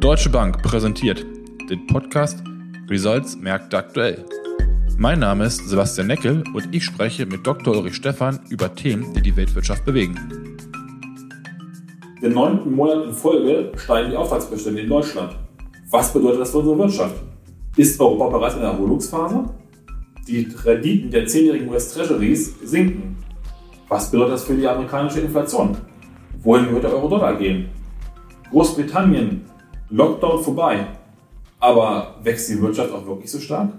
Deutsche Bank präsentiert den Podcast Results Märkte aktuell. Mein Name ist Sebastian Neckel und ich spreche mit Dr. Ulrich Stephan über Themen, die die Weltwirtschaft bewegen. Den neunten Monat in Folge steigen die Auftragsbestände in Deutschland. Was bedeutet das für unsere Wirtschaft? Ist Europa bereits in der Erholungsphase? Die Renditen der zehnjährigen US-Treasuries sinken. Was bedeutet das für die amerikanische Inflation? Wohin wird der Euro-Dollar gehen? Großbritannien, Lockdown vorbei. Aber wächst die Wirtschaft auch wirklich so stark?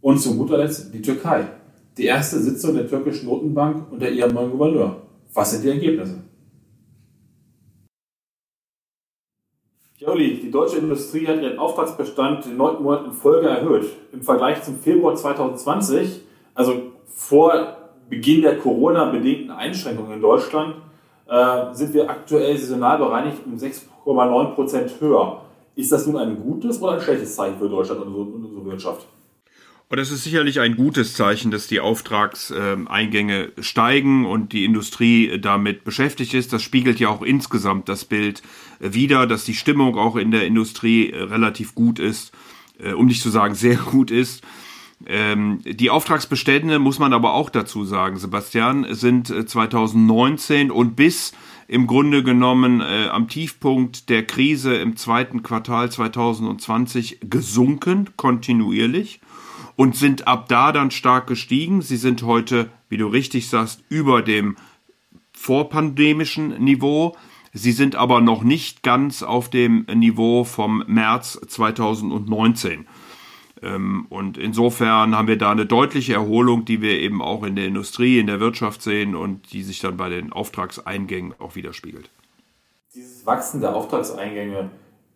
Und zu guter Letzt die Türkei. Die erste Sitzung der türkischen Notenbank unter ihrem neuen Gouverneur. Was sind die Ergebnisse? Joli, die deutsche Industrie hat ihren Auftragsbestand den neunten Monat in Folge erhöht. Im Vergleich zum Februar 2020, also vor Beginn der Corona-bedingten Einschränkungen in Deutschland, äh, sind wir aktuell saisonal bereinigt um 6,9 Prozent höher. Ist das nun ein gutes oder ein schlechtes Zeichen für Deutschland und unsere Wirtschaft? Und es ist sicherlich ein gutes Zeichen, dass die Auftragseingänge steigen und die Industrie damit beschäftigt ist. Das spiegelt ja auch insgesamt das Bild wider, dass die Stimmung auch in der Industrie relativ gut ist, äh, um nicht zu sagen sehr gut ist. Ähm, die Auftragsbestände, muss man aber auch dazu sagen, Sebastian, sind 2019 äh, und bis im Grunde genommen äh, am Tiefpunkt der Krise im zweiten Quartal 2020 gesunken, kontinuierlich, und sind ab da dann stark gestiegen. Sie sind heute, wie du richtig sagst, über dem vorpandemischen Niveau. Sie sind aber noch nicht ganz auf dem Niveau vom März 2019. Ähm, und insofern haben wir da eine deutliche Erholung, die wir eben auch in der Industrie, in der Wirtschaft sehen und die sich dann bei den Auftragseingängen auch widerspiegelt. Dieses Wachsen der Auftragseingänge,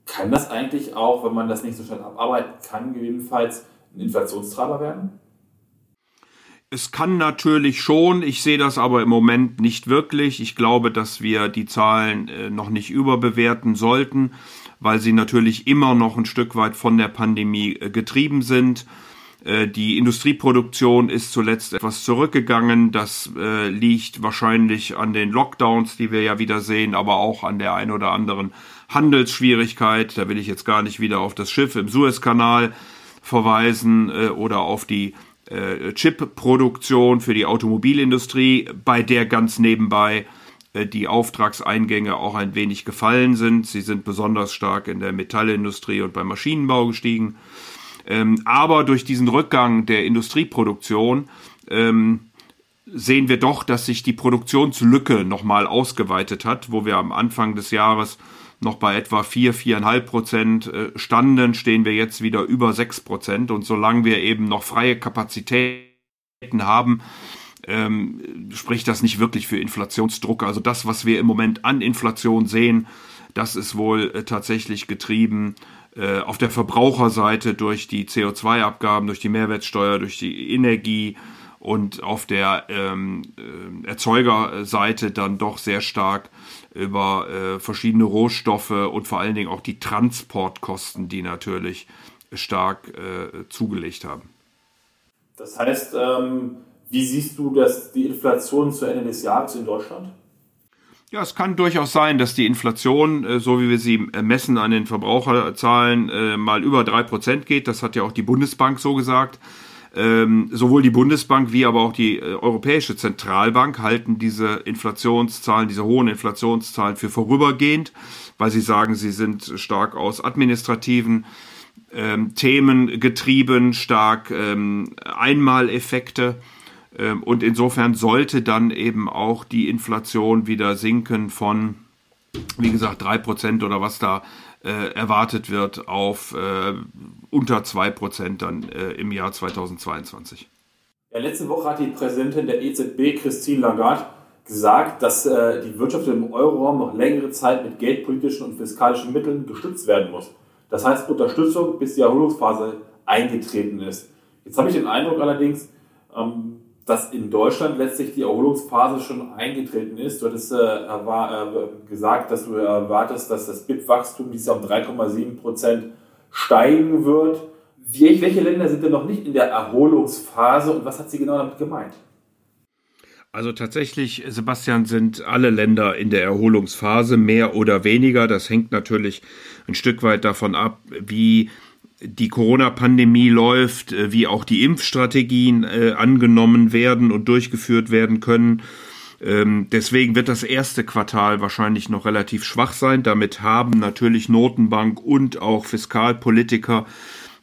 kann das eigentlich auch, wenn man das nicht so schnell abarbeiten kann, gegebenenfalls ein Inflationstreiber werden? Es kann natürlich schon, ich sehe das aber im Moment nicht wirklich. Ich glaube, dass wir die Zahlen äh, noch nicht überbewerten sollten weil sie natürlich immer noch ein Stück weit von der Pandemie äh, getrieben sind. Äh, die Industrieproduktion ist zuletzt etwas zurückgegangen. Das liegt wahrscheinlich an den Lockdowns, die wir ja wieder sehen, aber auch an der ein oder anderen Handelsschwierigkeit. Da will ich jetzt gar nicht wieder auf das Schiff im Suezkanal verweisen oder auf die Chip-Produktion für die Automobilindustrie, bei der ganz nebenbei äh, die Auftragseingänge auch ein wenig gefallen sind. Sie sind besonders stark in der Metallindustrie und beim Maschinenbau gestiegen. Ähm, aber durch diesen Rückgang der Industrieproduktion ähm, sehen wir doch, dass sich die Produktionslücke nochmal ausgeweitet hat, wo wir am Anfang des Jahres noch bei etwa 4, 4,5 Prozent äh, standen, stehen wir jetzt wieder über 6 Prozent. Und solange wir eben noch freie Kapazitäten haben, ähm, spricht das nicht wirklich für Inflationsdruck. Also das, was wir im Moment an Inflation sehen, das ist wohl äh, tatsächlich getrieben äh, auf der Verbraucherseite durch die CO2-Abgaben, durch die Mehrwertsteuer, durch die Energie und auf der ähm, äh, Erzeugerseite dann doch sehr stark über äh, verschiedene Rohstoffe und vor allen Dingen auch die Transportkosten, die natürlich stark äh, zugelegt haben. Das heißt, ähm, wie siehst du das, die Inflation zu Ende des Jahres in Deutschland? Ja, es kann durchaus sein, dass die Inflation, äh, so wie wir sie messen an den Verbraucherzahlen, äh, mal über drei Prozent geht. Das hat ja auch die Bundesbank so gesagt. Ähm, sowohl die Bundesbank wie aber auch die Europäische Zentralbank halten diese Inflationszahlen, diese hohen Inflationszahlen für vorübergehend, weil sie sagen, sie sind stark aus administrativen ähm, Themen getrieben, stark ähm, Einmaleffekte. Ähm, und insofern sollte dann eben auch die Inflation wieder sinken von, wie gesagt, 3% oder was da äh, erwartet wird, auf äh, unter 2% dann äh, im Jahr 2022. Ja, letzte Woche hat die Präsidentin der EZB, Christine Lagarde, gesagt, dass äh, die Wirtschaft im Euroraum noch längere Zeit mit geldpolitischen und fiskalischen Mitteln gestützt werden muss. Das heißt Unterstützung, bis die Erholungsphase eingetreten ist. Jetzt habe ich den Eindruck allerdings, ähm, dass in Deutschland letztlich die Erholungsphase schon eingetreten ist. Du hattest äh, war, äh, gesagt, dass du erwartest, dass das BIP-Wachstum dieses Jahr um 3,7 Prozent steigen wird. Wie, welche Länder sind denn noch nicht in der Erholungsphase und was hat sie genau damit gemeint? Also tatsächlich, Sebastian, sind alle Länder in der Erholungsphase, mehr oder weniger. Das hängt natürlich ein Stück weit davon ab, wie die Corona-Pandemie läuft, äh, wie auch die Impfstrategien äh, angenommen werden und durchgeführt werden können. Ähm, deswegen wird das erste Quartal wahrscheinlich noch relativ schwach sein. Damit haben natürlich Notenbank und auch Fiskalpolitiker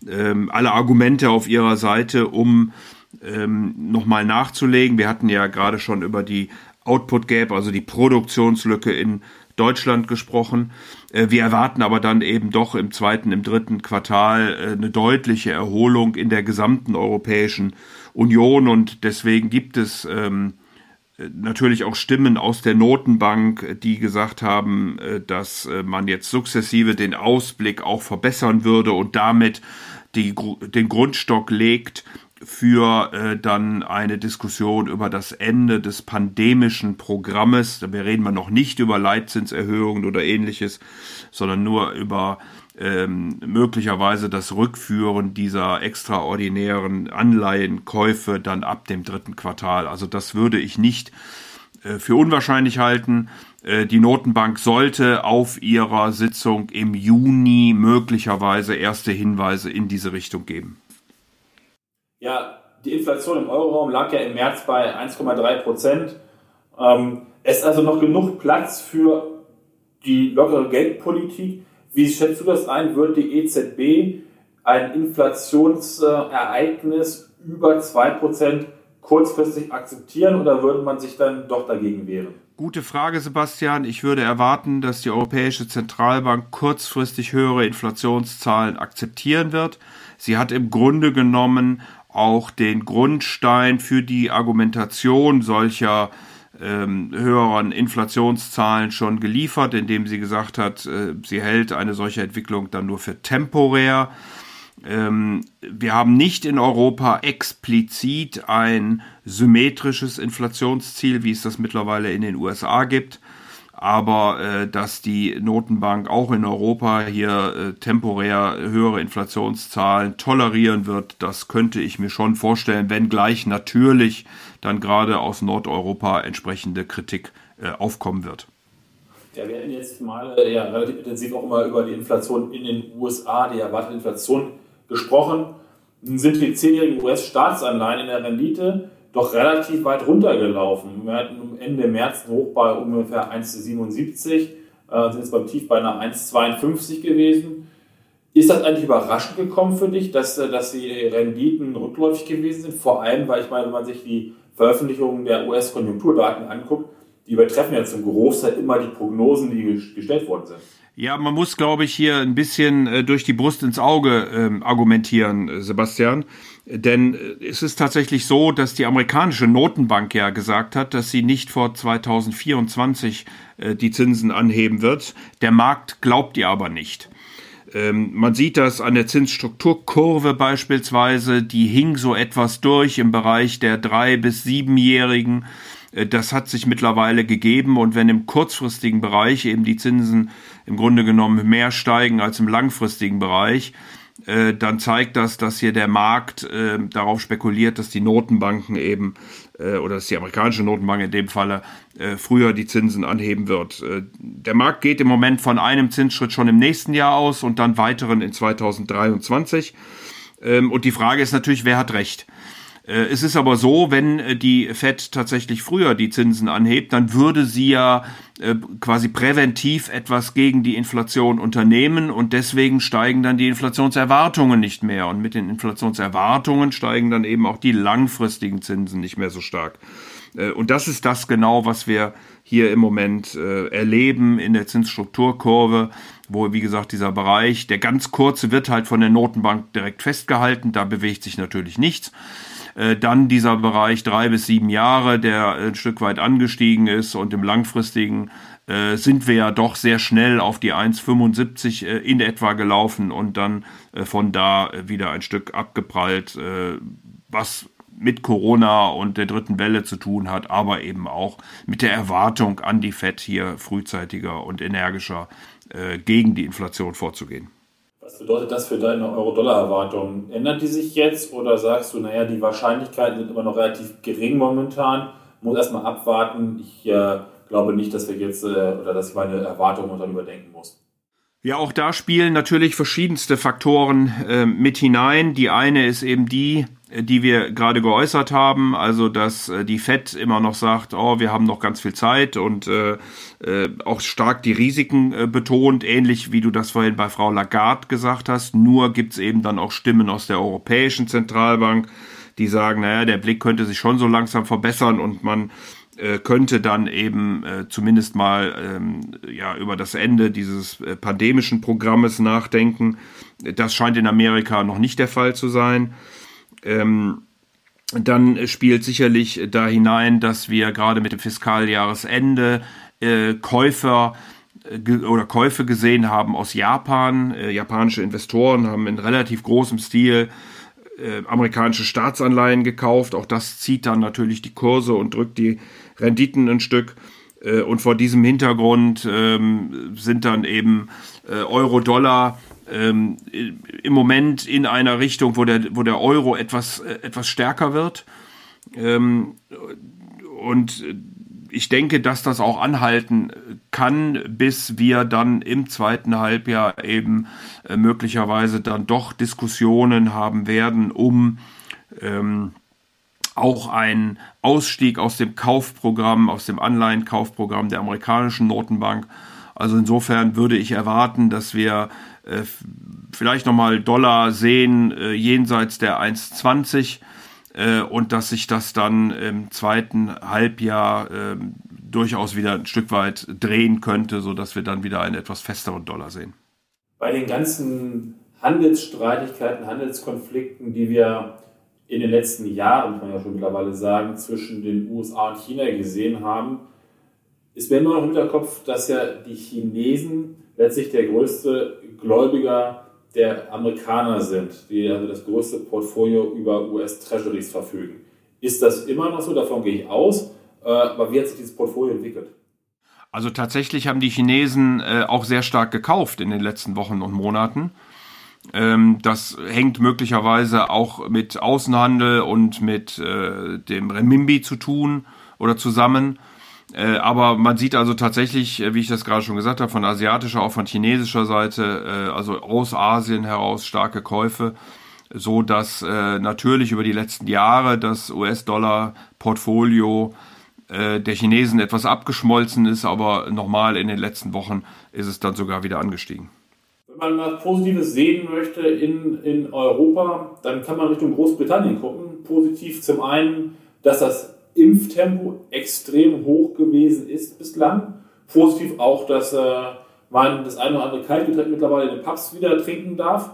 ähm, alle Argumente auf ihrer Seite, um ähm, nochmal nachzulegen. Wir hatten ja gerade schon über die Output Gap, also die Produktionslücke in Deutschland gesprochen. Äh, wir erwarten aber dann eben doch im zweiten, im dritten Quartal äh, eine deutliche Erholung in der gesamten Europäischen Union und deswegen gibt es ähm, natürlich auch Stimmen aus der Notenbank, die gesagt haben, äh, dass man jetzt sukzessive den Ausblick auch verbessern würde und damit die, den Grundstock legt für äh, dann eine Diskussion über das Ende des pandemischen Programmes. Wir reden mal noch nicht über Leitzinserhöhungen oder ähnliches, sondern nur über ähm, möglicherweise das Rückführen dieser extraordinären Anleihenkäufe dann ab dem dritten Quartal. Also das würde ich nicht äh, für unwahrscheinlich halten. Äh, die Notenbank sollte auf ihrer Sitzung im Juni möglicherweise erste Hinweise in diese Richtung geben. Ja, die Inflation im Euroraum lag ja im März bei 1,3 Prozent. Ähm, es ist also noch genug Platz für die lockere Geldpolitik. Wie schätzt du das ein? Wird die EZB ein Inflationsereignis über 2 Prozent kurzfristig akzeptieren oder würde man sich dann doch dagegen wehren? Gute Frage, Sebastian. Ich würde erwarten, dass die Europäische Zentralbank kurzfristig höhere Inflationszahlen akzeptieren wird. Sie hat im Grunde genommen auch den Grundstein für die Argumentation solcher ähm, höheren Inflationszahlen schon geliefert, indem sie gesagt hat, äh, sie hält eine solche Entwicklung dann nur für temporär. Ähm, wir haben nicht in Europa explizit ein symmetrisches Inflationsziel, wie es das mittlerweile in den USA gibt aber äh, dass die Notenbank auch in Europa hier äh, temporär höhere Inflationszahlen tolerieren wird, das könnte ich mir schon vorstellen, wenngleich natürlich dann gerade aus Nordeuropa entsprechende Kritik äh, aufkommen wird. Ja, wir hatten jetzt mal äh, ja, relativ intensiv auch immer über die Inflation in den USA, die erwartete Inflation gesprochen. Sind die zehnjährigen US-Staatsanleihen in der Rendite doch relativ weit runtergelaufen. Wir hatten Ende März einen Hoch bei ungefähr 1,77, äh, sind jetzt beim Tief bei einer 1,52 gewesen. Ist das eigentlich überraschend gekommen für dich, dass, äh, dass die Renditen rückläufig gewesen sind? Vor allem, weil ich meine, wenn man sich die Veröffentlichungen der US-Konjunkturdaten anguckt, die übertreffen ja zum Großteil immer die Prognosen, die gestellt worden sind. Ja, man muss, glaube ich, hier ein bisschen äh, durch die Brust ins Auge ähm, argumentieren, äh, Sebastian. Denn äh, es ist tatsächlich so, dass die amerikanische Notenbank ja gesagt hat, dass sie nicht vor 2024 äh, die Zinsen anheben wird. Der Markt glaubt ihr aber nicht. Ähm, man sieht das an der Zinsstrukturkurve beispielsweise, die hing so etwas durch im Bereich der drei bis siebenjährigen. Äh, das hat sich mittlerweile gegeben und wenn im kurzfristigen Bereich eben die Zinsen im Grunde genommen mehr steigen als im langfristigen Bereich, äh, dann zeigt das, dass hier der Markt äh, darauf spekuliert, dass die Notenbanken eben oder dass die amerikanische Notenbank in dem Falle früher die Zinsen anheben wird. der Markt geht im Moment von einem Zinsschritt schon im nächsten Jahr aus und dann weiteren in 2023. Ähm, und die Frage ist natürlich, wer hat recht? Äh, es ist aber so, wenn äh, die Fed tatsächlich früher die Zinsen anhebt, dann würde sie ja äh, quasi präventiv etwas gegen die Inflation unternehmen und deswegen steigen dann die Inflationserwartungen nicht mehr und mit den Inflationserwartungen steigen dann eben auch die langfristigen Zinsen nicht mehr so stark. Und das ist das genau, was wir hier im Moment erleben in der Zinsstrukturkurve, wo, wie gesagt, dieser Bereich, der ganz kurze wird halt von der Notenbank direkt festgehalten, da bewegt sich natürlich nichts. Äh, dann dieser Bereich drei bis sieben Jahre, der ein Stück weit angestiegen ist und im langfristigen äh, sind wir ja doch sehr schnell auf die 1,75 äh, in etwa gelaufen und dann äh, von da wieder ein Stück abgeprallt, äh, was mit Corona und der dritten Welle zu tun hat, aber eben auch mit der Erwartung an die FED hier frühzeitiger und energischer äh, gegen die Inflation vorzugehen. Was bedeutet das für deine Euro-Dollar-Erwartungen? Ändert die sich jetzt oder sagst du, naja, die Wahrscheinlichkeiten sind immer noch relativ gering momentan, muss erstmal abwarten. Ich äh, glaube nicht, dass wir jetzt äh, oder dass ich meine Erwartungen dann überdenken muss. Ja, auch da spielen natürlich verschiedenste Faktoren äh, mit hinein. Die eine ist eben die, die wir gerade geäußert haben, also dass äh, die Fed immer noch sagt, oh, wir haben noch ganz viel Zeit und äh, äh, auch stark die Risiken äh, betont, ähnlich wie du das vorhin bei Frau Lagarde gesagt hast. Nur gibt's eben dann auch Stimmen aus der Europäischen Zentralbank, die sagen, naja, der Blick könnte sich schon so langsam verbessern und man äh, könnte dann eben äh, zumindest mal ähm, ja über das Ende dieses äh, pandemischen Programmes nachdenken. Das scheint in Amerika noch nicht der Fall zu sein. Ähm, dann spielt sicherlich da hinein, dass wir gerade mit dem Fiskaljahresende äh, Käufer äh, oder Käufe gesehen haben aus Japan. Äh, japanische Investoren haben in relativ großem Stil äh, amerikanische Staatsanleihen gekauft. Auch das zieht dann natürlich die Kurse und drückt die Renditen ein Stück. Äh, und vor diesem Hintergrund ähm, sind dann eben äh, Euro-Dollar ähm, im Moment in einer Richtung, wo der, wo der Euro etwas, äh, etwas stärker wird. Ähm, und ich denke, dass das auch anhalten kann, bis wir dann im zweiten Halbjahr eben äh, möglicherweise dann doch Diskussionen haben werden, um ähm, auch einen Ausstieg aus dem Kaufprogramm, aus dem Anleihenkaufprogramm der amerikanischen Notenbank. Also insofern würde ich erwarten, dass wir äh, vielleicht nochmal Dollar sehen äh, jenseits der 1,20 äh, und dass sich das dann im zweiten Halbjahr äh, durchaus wieder ein Stück weit drehen könnte, sodass wir dann wieder einen etwas festeren Dollar sehen. Bei den ganzen Handelsstreitigkeiten, Handelskonflikten, die wir in den letzten Jahren, kann man ja schon mittlerweile sagen, zwischen den USA und China gesehen haben, ist mir immer noch im Hinterkopf, dass ja die Chinesen letztlich der größte Gläubiger der Amerikaner sind, die also das größte Portfolio über US-Treasuries verfügen. Ist das immer noch so? Davon gehe ich aus. Äh, aber wie hat sich dieses Portfolio entwickelt? Also tatsächlich haben die Chinesen äh, auch sehr stark gekauft in den letzten Wochen und Monaten. Ähm, das hängt möglicherweise auch mit Außenhandel und mit äh, dem Renminbi zu tun oder zusammen. Äh, aber man sieht also tatsächlich, äh, wie ich das gerade schon gesagt habe, von asiatischer, auch von chinesischer Seite, äh, also aus Asien heraus starke Käufe, so dass äh, natürlich über die letzten Jahre das US-Dollar-Portfolio äh, der Chinesen etwas abgeschmolzen ist, aber nochmal in den letzten Wochen ist es dann sogar wieder angestiegen. Wenn man was Positives sehen möchte in, in Europa, dann kann man Richtung Großbritannien gucken. Positiv zum einen, dass das Impftempo extrem hoch gewesen ist bislang. Positiv auch, dass äh, man das eine oder andere Kaltgetränk mittlerweile in den Pubs wieder trinken darf.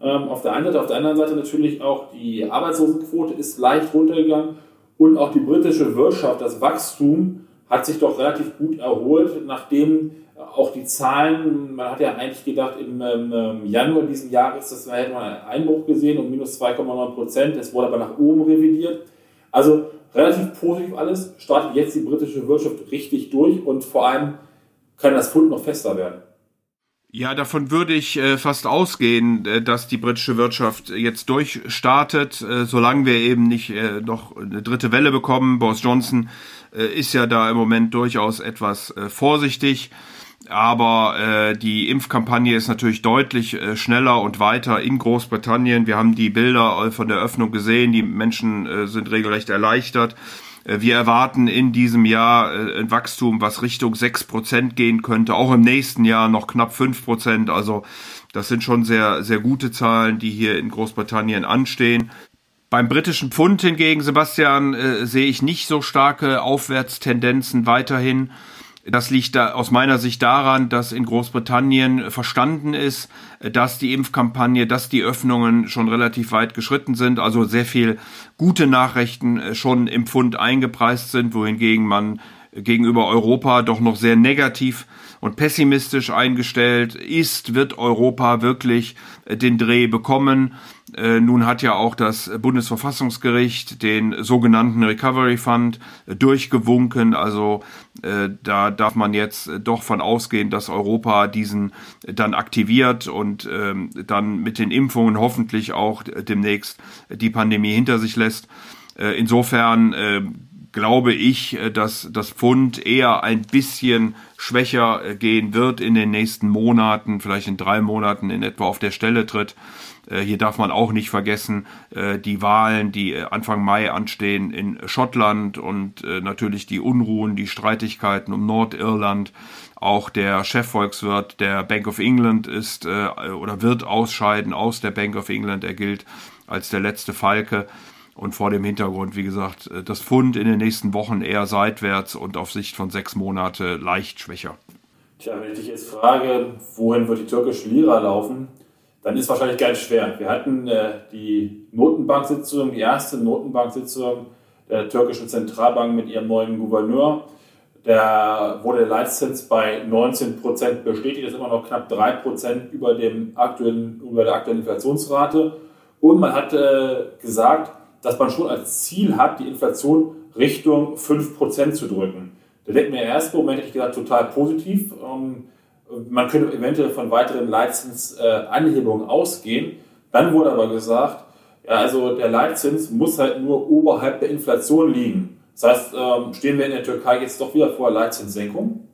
Ähm, auf der einen Seite, auf der anderen Seite natürlich auch die Arbeitslosenquote ist leicht runtergegangen und auch die britische Wirtschaft, das Wachstum hat sich doch relativ gut erholt, nachdem auch die Zahlen, man hat ja eigentlich gedacht, im ähm, Januar diesen Jahres, das hätte man einen Einbruch gesehen um minus 2,9 Prozent. Es wurde aber nach oben revidiert. Also relativ positiv alles. Startet jetzt die britische Wirtschaft richtig durch und vor allem kann das Pfund noch fester werden. Ja, davon würde ich äh, fast ausgehen, äh, dass die britische Wirtschaft jetzt durchstartet, äh, solange wir eben nicht noch eine dritte Welle bekommen. Boris Johnson ist ja da im Moment durchaus etwas vorsichtig. Aber äh, die Impfkampagne ist natürlich deutlich äh, schneller und weiter in Großbritannien. Wir haben die Bilder äh, von der Öffnung gesehen. Die Menschen äh, sind regelrecht erleichtert. Äh, wir erwarten in diesem Jahr äh, ein Wachstum, was Richtung sechs Prozent gehen könnte. Auch im nächsten Jahr noch knapp fünf Prozent. Also das sind schon sehr, sehr gute Zahlen, die hier in Großbritannien anstehen. Beim britischen Pfund hingegen, Sebastian, äh, sehe ich nicht so starke Aufwärtstendenzen weiterhin. Das liegt da aus meiner Sicht daran, dass in Großbritannien verstanden ist, dass die Impfkampagne, dass die Öffnungen schon relativ weit geschritten sind, also sehr viel gute Nachrichten äh, schon im Pfund eingepreist sind, wohingegen man gegenüber Europa doch noch sehr negativ und pessimistisch eingestellt ist, wird Europa wirklich äh, den Dreh bekommen. Äh, nun hat ja auch das Bundesverfassungsgericht den sogenannten Recovery Fund äh, durchgewunken. Also äh, da darf man jetzt doch von ausgehen, dass Europa diesen dann aktiviert und ähm, dann mit den Impfungen hoffentlich auch demnächst die Pandemie hinter sich lässt. Insofern glaube ich, äh, dass das Pfund eher ein bisschen schwächer äh, gehen wird in den nächsten Monaten, vielleicht in drei Monaten in etwa auf der Stelle tritt. Äh, hier darf man auch nicht vergessen, die Wahlen, die Anfang Mai anstehen in Schottland und natürlich die Unruhen, die Streitigkeiten um Nordirland. Auch der Chefvolkswirt der Bank of England ist oder wird ausscheiden aus der Bank of England. Er gilt als der letzte Falke. Und vor dem Hintergrund, wie gesagt, äh, das Pfund in den nächsten Wochen eher seitwärts und auf Sicht von sechs Monate leicht schwächer. Tja, wenn ich dich jetzt frage, wohin wird die türkische Lira laufen, dann ist wahrscheinlich ganz schwer. Wir hatten äh, die Notenbank-Sitzung, die erste Notenbank-Sitzung der türkischen Zentralbank mit ihrem neuen Gouverneur. Da wurde der Leitzins bei 19 Prozent bestätigt, das ist immer noch knapp 3 Prozent über, dem aktuellen, über der aktuellen Inflationsrate. Und man hat äh, gesagt, dass man schon als Ziel hat, die Inflation Richtung 5% zu drücken. Da denkt mir im ersten Moment, hätte ich gesagt, total positiv. Ähm, man könnte eventuell von weiteren Leitzinsanhebungen ausgehen. Dann wurde aber gesagt, ja, also der Leitzins muss halt nur oberhalb der Inflation liegen. Das heißt, ähm, stehen wir in der Türkei jetzt doch wieder vor Leitzinssenkung?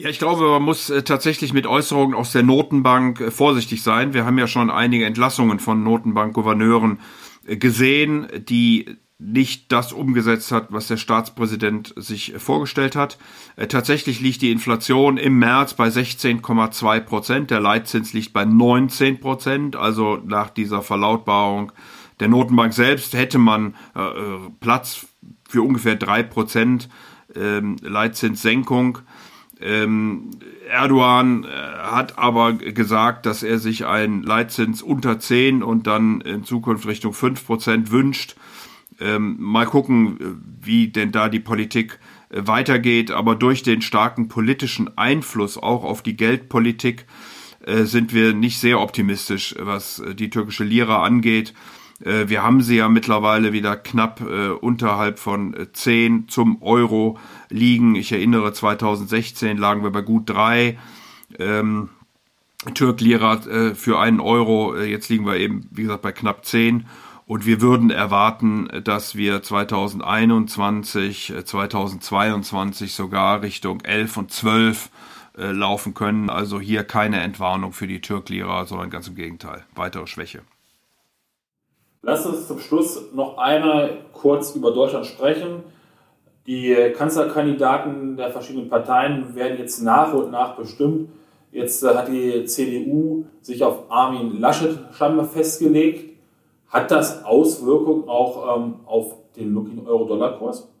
Ja, ich glaube, man muss äh, tatsächlich mit Äußerungen aus der Notenbank äh, vorsichtig sein. Wir haben ja schon einige Entlassungen von Notenbankgouverneuren gesehen, die nicht das umgesetzt hat, was der Staatspräsident sich vorgestellt hat. Äh, tatsächlich liegt die Inflation im März bei 16,2 Prozent. Der Leitzins liegt bei 19 Prozent. Also nach dieser Verlautbarung der Notenbank selbst hätte man äh, äh Platz für ungefähr drei Prozent ähm, Leitzinssenkung. Ähm, Erdogan äh, hat aber gesagt, dass er sich einen Leitzins unter 10 und dann in Zukunft Richtung 5 Prozent wünscht. Ähm, mal gucken, wie denn da die Politik äh, weitergeht. Aber durch den starken politischen Einfluss auch auf die Geldpolitik äh, sind wir nicht sehr optimistisch, was äh, die türkische Lira angeht. Äh, wir haben sie ja mittlerweile wieder knapp äh, unterhalb von 10 äh, zum Euro liegen. Ich erinnere, 2016 lagen wir bei gut 3. Ähm, Türk-Lira äh, für einen Euro. Äh, jetzt liegen wir eben, wie gesagt, bei knapp 10. Und wir würden erwarten, dass wir 2021, 2022 sogar Richtung 11 und 12 äh, laufen können. Also hier keine Entwarnung für die Türk-Lira, sondern ganz im Gegenteil, weitere Schwäche. Lass uns zum Schluss noch einmal kurz über Deutschland sprechen. Die Kanzlerkandidaten der verschiedenen Parteien werden jetzt nach und nach bestimmt. Jetzt äh, hat die CDU sich auf Armin Laschet scheinbar festgelegt. Hat das Auswirkungen auch ähm, auf den Euro-Dollar-Kurs?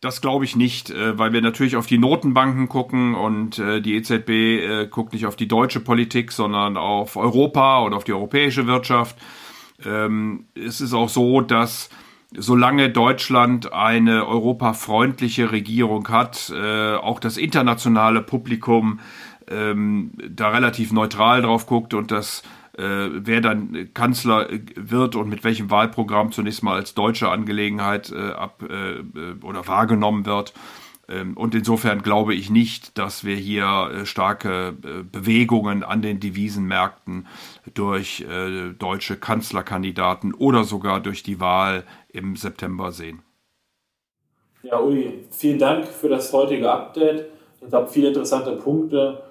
Das glaube ich nicht, äh, weil wir natürlich auf die Notenbanken gucken und äh, die EZB guckt nicht auf die deutsche Politik, sondern auf Europa oder auf die europäische Wirtschaft. Ähm, es ist auch so, dass solange Deutschland eine europafreundliche Regierung hat, äh, auch das internationale Publikum ähm, da relativ neutral drauf guckt und das äh, wer dann Kanzler wird und mit welchem Wahlprogramm zunächst mal als deutsche Angelegenheit äh, ab äh, äh oder wahrgenommen wird, und insofern glaube ich nicht, dass wir hier äh, starke äh, Bewegungen an den Devisenmärkten durch äh, deutsche Kanzlerkandidaten oder sogar durch die Wahl im September sehen. Ja, Uli, vielen Dank für das heutige Update. Ich glaube, viele interessante Punkte.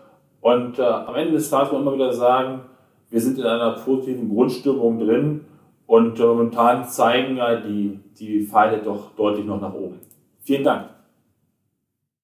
Und äh, am Ende des Tages muss man immer wieder sagen, wir sind in einer positiven Grundstimmung drin und momentan zeigen ja die, die Pfeile doch deutlich noch nach oben. Vielen Dank.